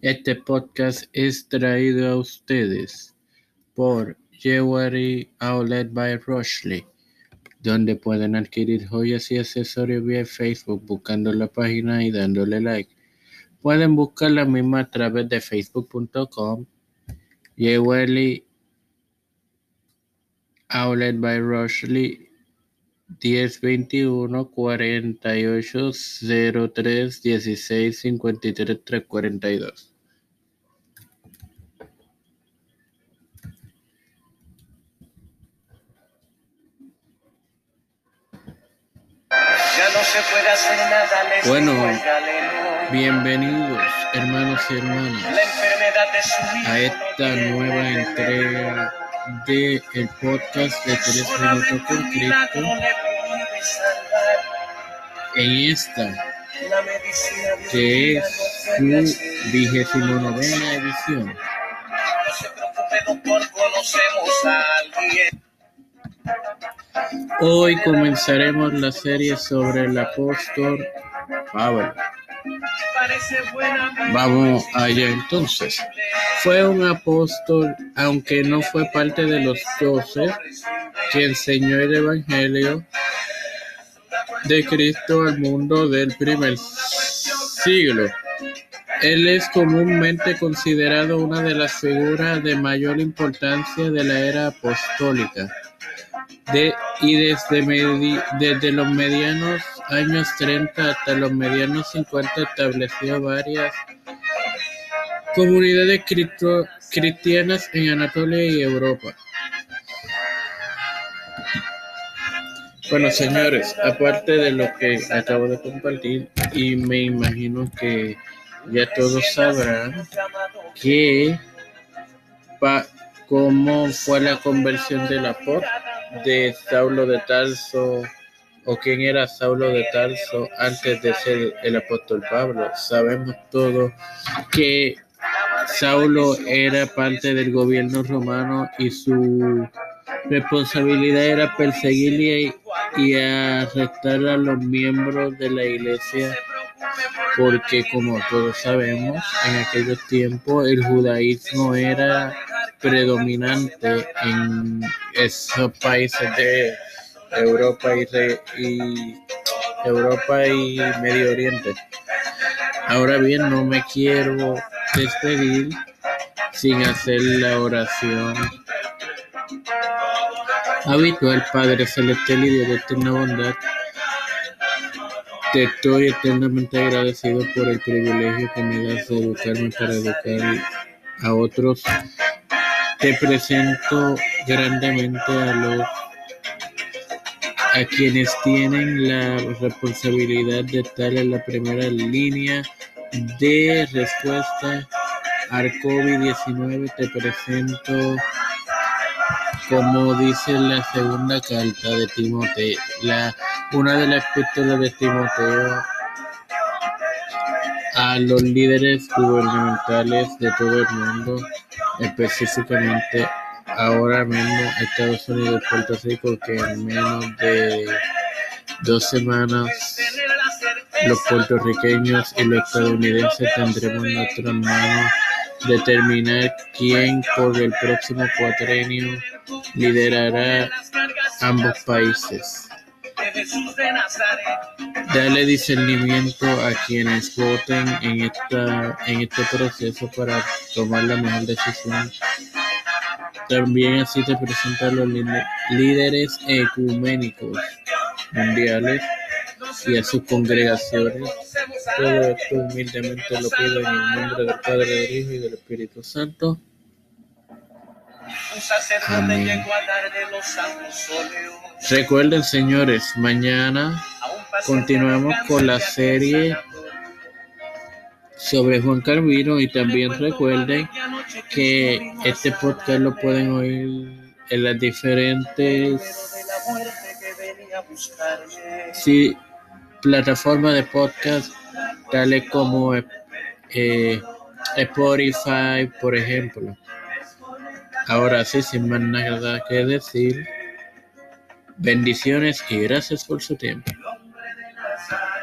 Este podcast es traído a ustedes por Jewelry Outlet by Rushley, donde pueden adquirir joyas y accesorios vía Facebook buscando la página y dándole like. Pueden buscar la misma a través de facebook.com Jewelry Outlet by Rushley 1021 48 03 16 53 342. Bueno, bienvenidos hermanos y hermanas a esta nueva entrega de el podcast de Tres Minutos con Cristo. En esta, que es su vigésimo novena edición. Hoy comenzaremos la serie sobre el apóstol Pablo. Vamos allá entonces. Fue un apóstol, aunque no fue parte de los doce, que enseñó el Evangelio de Cristo al mundo del primer siglo. Él es comúnmente considerado una de las figuras de mayor importancia de la era apostólica. De, y desde, desde los medianos años 30 hasta los medianos 50 estableció varias comunidades cristianas en Anatolia y Europa. Bueno, señores, aparte de lo que acabo de compartir, y me imagino que ya todos sabrán que pa, cómo fue la conversión de la de Saulo de Tarso o quién era Saulo de Tarso antes de ser el apóstol Pablo. Sabemos todo que Saulo era parte del gobierno romano y su responsabilidad era perseguir y, arrestar a los miembros de la iglesia porque como todos sabemos en aquellos tiempos el judaísmo era predominante en esos países de Europa y, Europa y Medio Oriente. Ahora bien, no me quiero despedir sin hacer la oración habitual, Padre Celestial y de eterna bondad. Te estoy eternamente agradecido por el privilegio que me das de educarme para educar a otros. Te presento grandemente a los a quienes tienen la responsabilidad de estar en la primera línea de respuesta al COVID-19. Te presento, como dice la segunda carta de Timoteo, la, una de las epístolas de Timoteo a los líderes gubernamentales de todo el mundo, específicamente ahora mismo Estados Unidos y Puerto Rico que en menos de dos semanas los puertorriqueños y los estadounidenses tendremos en nuestras manos determinar quién por el próximo cuatrenio liderará ambos países. Dale discernimiento a quienes voten en, esta, en este proceso para tomar la mejor decisión también así te presentan los líderes ecuménicos mundiales y a sus congregaciones. Todo esto humildemente lo pido en el nombre del Padre, del Hijo y del Espíritu Santo. Amén. Recuerden, señores, mañana continuamos con la serie sobre Juan Calvino y también recuerden que este podcast lo pueden oír en las diferentes sí, plataformas de podcast tales como eh, Spotify por ejemplo. Ahora sí sin más nada que decir bendiciones y gracias por su tiempo